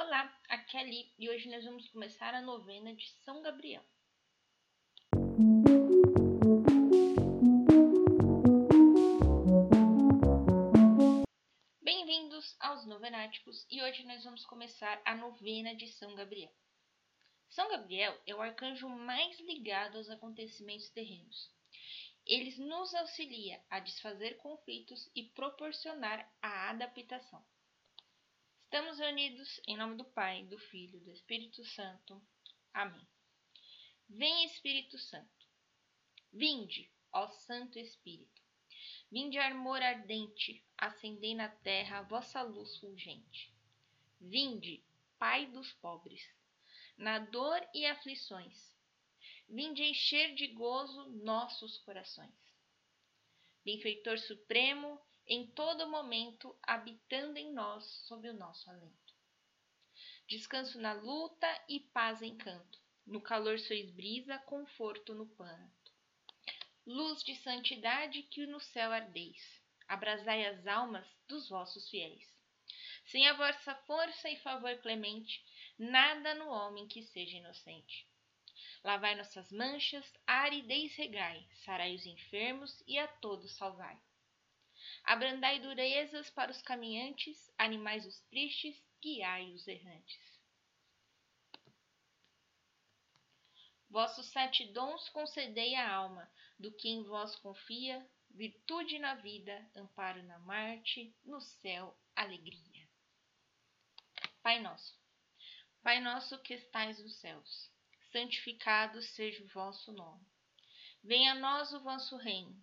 Olá, aqui é a Li e hoje nós vamos começar a novena de São Gabriel. Bem-vindos aos Novenáticos e hoje nós vamos começar a novena de São Gabriel. São Gabriel é o arcanjo mais ligado aos acontecimentos terrenos. Ele nos auxilia a desfazer conflitos e proporcionar a adaptação. Estamos reunidos em nome do Pai, do Filho, do Espírito Santo. Amém. Vem Espírito Santo. Vinde, ó Santo Espírito. Vinde amor ardente, acendei na terra a vossa luz fulgente. Vinde, Pai dos pobres, na dor e aflições. Vinde encher de gozo nossos corações. Benfeitor supremo, em todo momento habitando em nós sob o nosso alento. Descanso na luta e paz em canto, no calor sois brisa, conforto no pranto. Luz de santidade que no céu ardeis, abrasai as almas dos vossos fiéis. Sem a vossa força e favor clemente, nada no homem que seja inocente. Lavai nossas manchas, aridez regai, sarai os enfermos e a todos salvai. Abrandai durezas para os caminhantes, animais os tristes, guiai os errantes. Vossos sete dons concedei à alma, do que em vós confia, virtude na vida, amparo na Marte, no céu, alegria. Pai nosso, Pai nosso que estais nos céus, santificado seja o vosso nome. Venha a nós o vosso reino,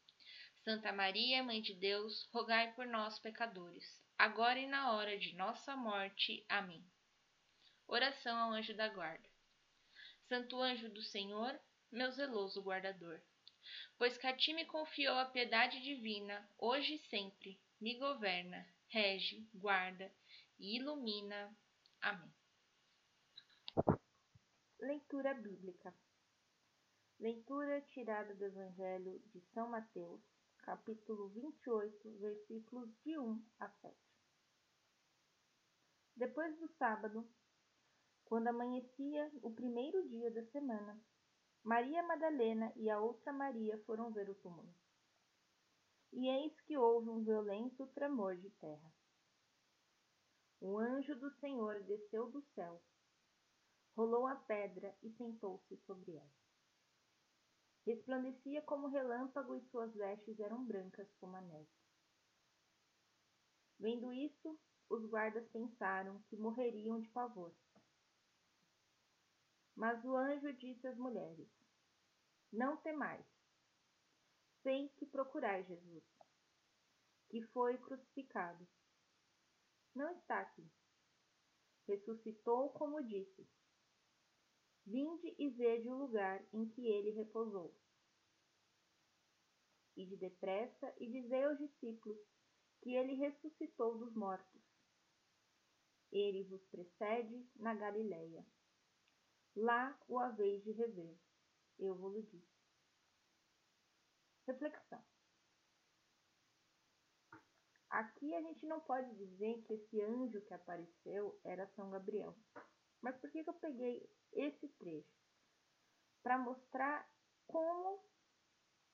Santa Maria, Mãe de Deus, rogai por nós, pecadores, agora e na hora de nossa morte. Amém. Oração ao anjo da guarda. Santo anjo do Senhor, meu zeloso guardador, pois que a ti me confiou a piedade divina, hoje e sempre, me governa, rege, guarda e ilumina. Amém. Leitura bíblica. Leitura tirada do Evangelho de São Mateus, capítulo 28, versículos de 1 a 7. Depois do sábado, quando amanhecia o primeiro dia da semana, Maria Madalena e a outra Maria foram ver o túmulo. E eis que houve um violento tremor de terra. O anjo do Senhor desceu do céu, rolou a pedra e sentou-se sobre ela. Resplandecia como relâmpago e suas vestes eram brancas como a neve. Vendo isto, os guardas pensaram que morreriam de pavor. Mas o anjo disse às mulheres: Não temais. Sei que procurais Jesus, que foi crucificado. Não está aqui. Ressuscitou como disse Vinde e vede o lugar em que ele repousou. Ide depressa e dizei aos discípulos que ele ressuscitou dos mortos. Ele vos precede na Galileia. Lá o haveis de rever. Eu vos disse. Reflexão. Aqui a gente não pode dizer que esse anjo que apareceu era São Gabriel. Mas por que, que eu peguei esse trecho? Para mostrar como,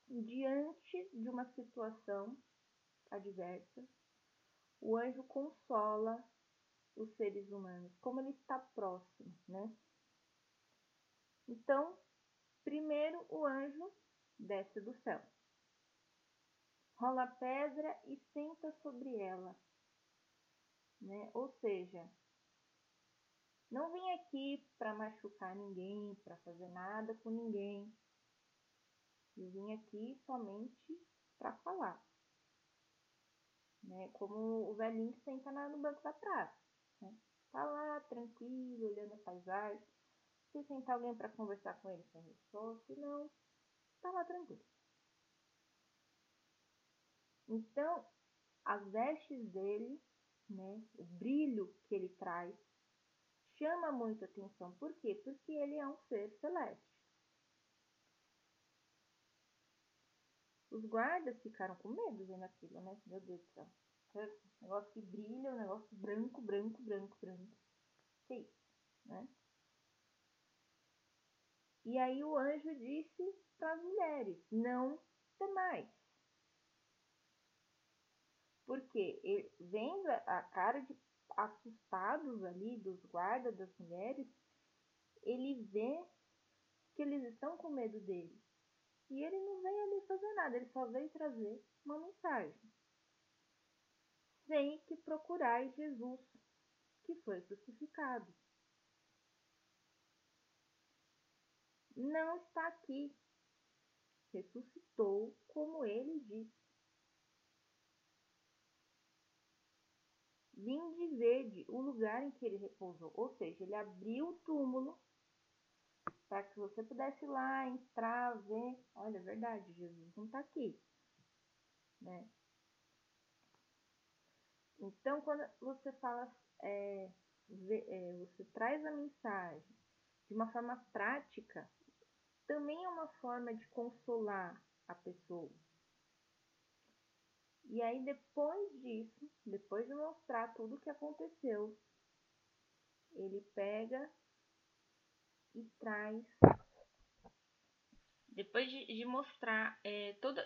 diante de uma situação adversa, o anjo consola os seres humanos, como ele está próximo, né? Então, primeiro o anjo desce do céu, rola a pedra e senta sobre ela, né? Ou seja, não vim aqui para machucar ninguém, para fazer nada com ninguém. Eu vim aqui somente para falar. Né? Como o velhinho que senta no banco da praça. Né? Tá lá, tranquilo olhando a paisagem. Se sentar alguém para conversar com ele, conversou, se não, estava tranquilo. Então, as vestes dele, né, o brilho que ele traz, chama muita atenção. Por quê? Porque ele é um ser celeste. Os guardas ficaram com medo vendo aquilo, né? Meu Deus do céu. Um negócio que brilha, um negócio branco, branco, branco, branco. Que isso, né? E aí o anjo disse para as mulheres: Não temais. Porque ele, vendo a cara de assustados ali dos guardas das mulheres, ele vê que eles estão com medo dele. E ele não veio ali fazer nada, ele só veio trazer uma mensagem. Vem que procurai Jesus, que foi crucificado. Não está aqui. Ressuscitou como ele disse. Vinde verde o lugar em que ele repousou. Ou seja, ele abriu o túmulo para que você pudesse ir lá, entrar, ver. Olha, é verdade, Jesus não está aqui. Né? Então, quando você fala, é, é, você traz a mensagem de uma forma prática, também é uma forma de consolar a pessoa. E aí, depois disso, depois de mostrar tudo o que aconteceu, ele pega e traz. Depois de, de mostrar é, todo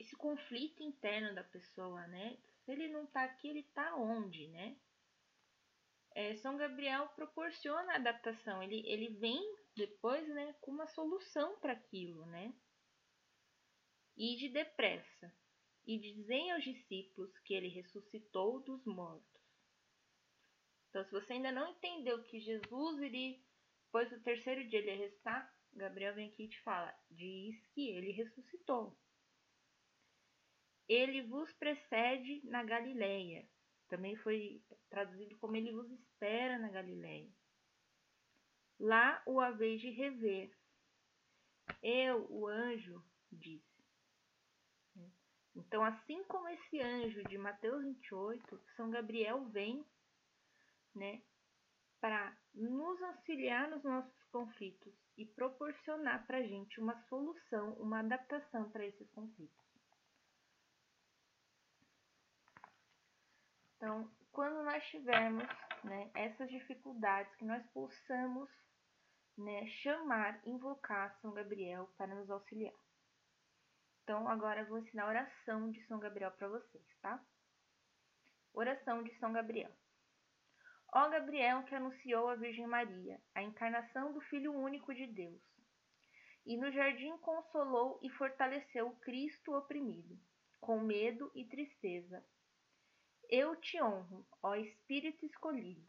esse conflito interno da pessoa, né? Se ele não tá aqui, ele tá onde, né? É, São Gabriel proporciona a adaptação, ele, ele vem depois, né, com uma solução para aquilo, né? E de depressa, e dizem aos discípulos que ele ressuscitou dos mortos. Então, se você ainda não entendeu que Jesus ele Pois o terceiro dia ele ia restar, Gabriel vem aqui e te fala: diz que ele ressuscitou. Ele vos precede na Galileia. Também foi traduzido como ele vos espera na Galileia. Lá o haveis de rever. Eu, o anjo, disse. Então, assim como esse anjo de Mateus 28, São Gabriel vem, né, para nos auxiliar nos nossos conflitos e proporcionar para a gente uma solução, uma adaptação para esses conflitos. Então, quando nós tivermos né, essas dificuldades, que nós possamos né, chamar, invocar São Gabriel para nos auxiliar. Então, agora eu vou ensinar a oração de São Gabriel para vocês, tá? Oração de São Gabriel. Ó Gabriel que anunciou à Virgem Maria a encarnação do Filho único de Deus, e no jardim consolou e fortaleceu o Cristo oprimido, com medo e tristeza. Eu te honro, ó Espírito escolhido,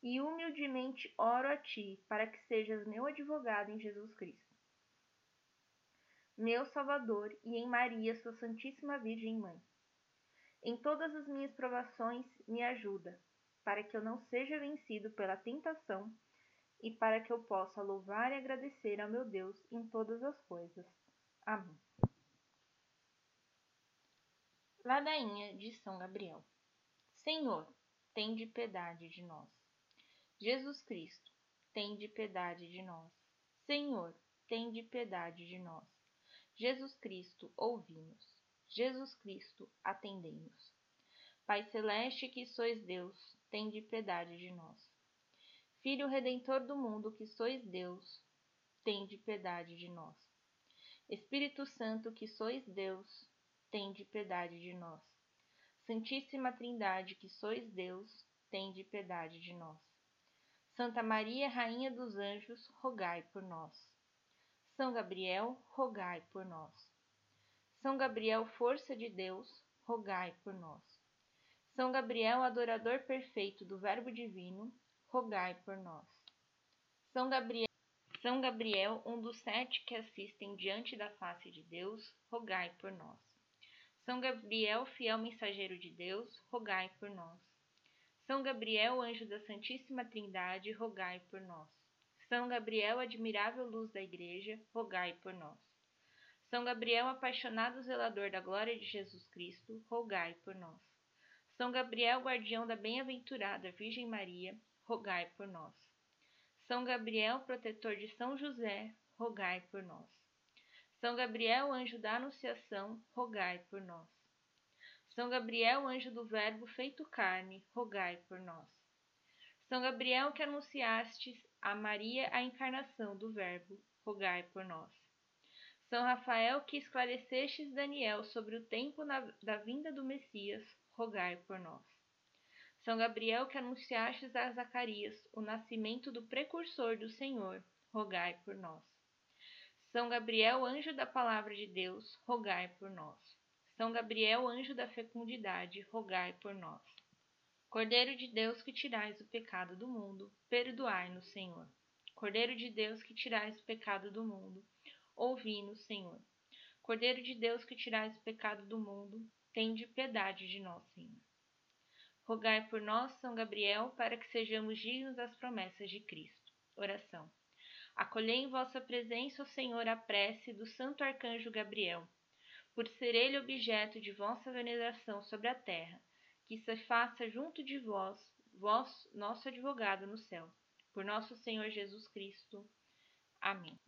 e humildemente oro a ti para que sejas meu advogado em Jesus Cristo. Meu Salvador e em Maria, sua Santíssima Virgem Mãe. Em todas as minhas provações, me ajuda para que eu não seja vencido pela tentação e para que eu possa louvar e agradecer ao meu Deus em todas as coisas. Amém. Ladainha de São Gabriel. Senhor, tem de piedade de nós. Jesus Cristo, tem de piedade de nós. Senhor, tem de piedade de nós. Jesus Cristo, ouvi-nos. Jesus Cristo, atendei-nos. Pai celeste que sois Deus, tende piedade de nós. Filho redentor do mundo, que sois Deus, tende piedade de nós. Espírito Santo, que sois Deus, tende piedade de nós. Santíssima Trindade, que sois Deus, tende piedade de nós. Santa Maria, Rainha dos Anjos, rogai por nós. São Gabriel, rogai por nós. São Gabriel, força de Deus, rogai por nós. São Gabriel, adorador perfeito do Verbo Divino, rogai por nós. São Gabriel, São Gabriel, um dos sete que assistem diante da face de Deus, rogai por nós. São Gabriel, fiel mensageiro de Deus, rogai por nós. São Gabriel, anjo da Santíssima Trindade, rogai por nós. São Gabriel, admirável luz da Igreja, rogai por nós. São Gabriel, apaixonado zelador da glória de Jesus Cristo, rogai por nós. São Gabriel, guardião da bem-aventurada Virgem Maria, rogai por nós. São Gabriel, protetor de São José, rogai por nós. São Gabriel, anjo da Anunciação, rogai por nós. São Gabriel, anjo do Verbo feito carne, rogai por nós. São Gabriel, que anunciastes a Maria a encarnação do Verbo, rogai por nós. São Rafael, que esclarecestes Daniel sobre o tempo na, da vinda do Messias, rogai por nós. São Gabriel, que anunciastes a Zacarias o nascimento do precursor do Senhor, rogai por nós. São Gabriel, anjo da palavra de Deus, rogai por nós. São Gabriel, anjo da fecundidade, rogai por nós. Cordeiro de Deus que tirais o pecado do mundo, perdoai-nos, Senhor. Cordeiro de Deus que tirais o pecado do mundo, ouvi-nos, Senhor. Cordeiro de Deus que tirais o pecado do mundo, tende piedade de nós, Senhor. Rogai por nós, São Gabriel, para que sejamos dignos das promessas de Cristo. Oração. Acolhei em vossa presença, ó Senhor, a prece do Santo Arcanjo Gabriel por ser ele objeto de vossa veneração sobre a terra, que se faça junto de vós, vós, nosso advogado no céu, por nosso Senhor Jesus Cristo. Amém.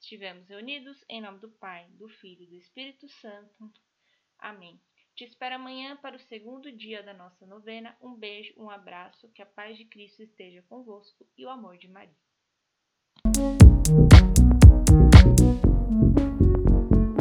Estivemos reunidos em nome do Pai, do Filho e do Espírito Santo. Amém. Te espero amanhã para o segundo dia da nossa novena. Um beijo, um abraço, que a paz de Cristo esteja convosco e o amor de Maria.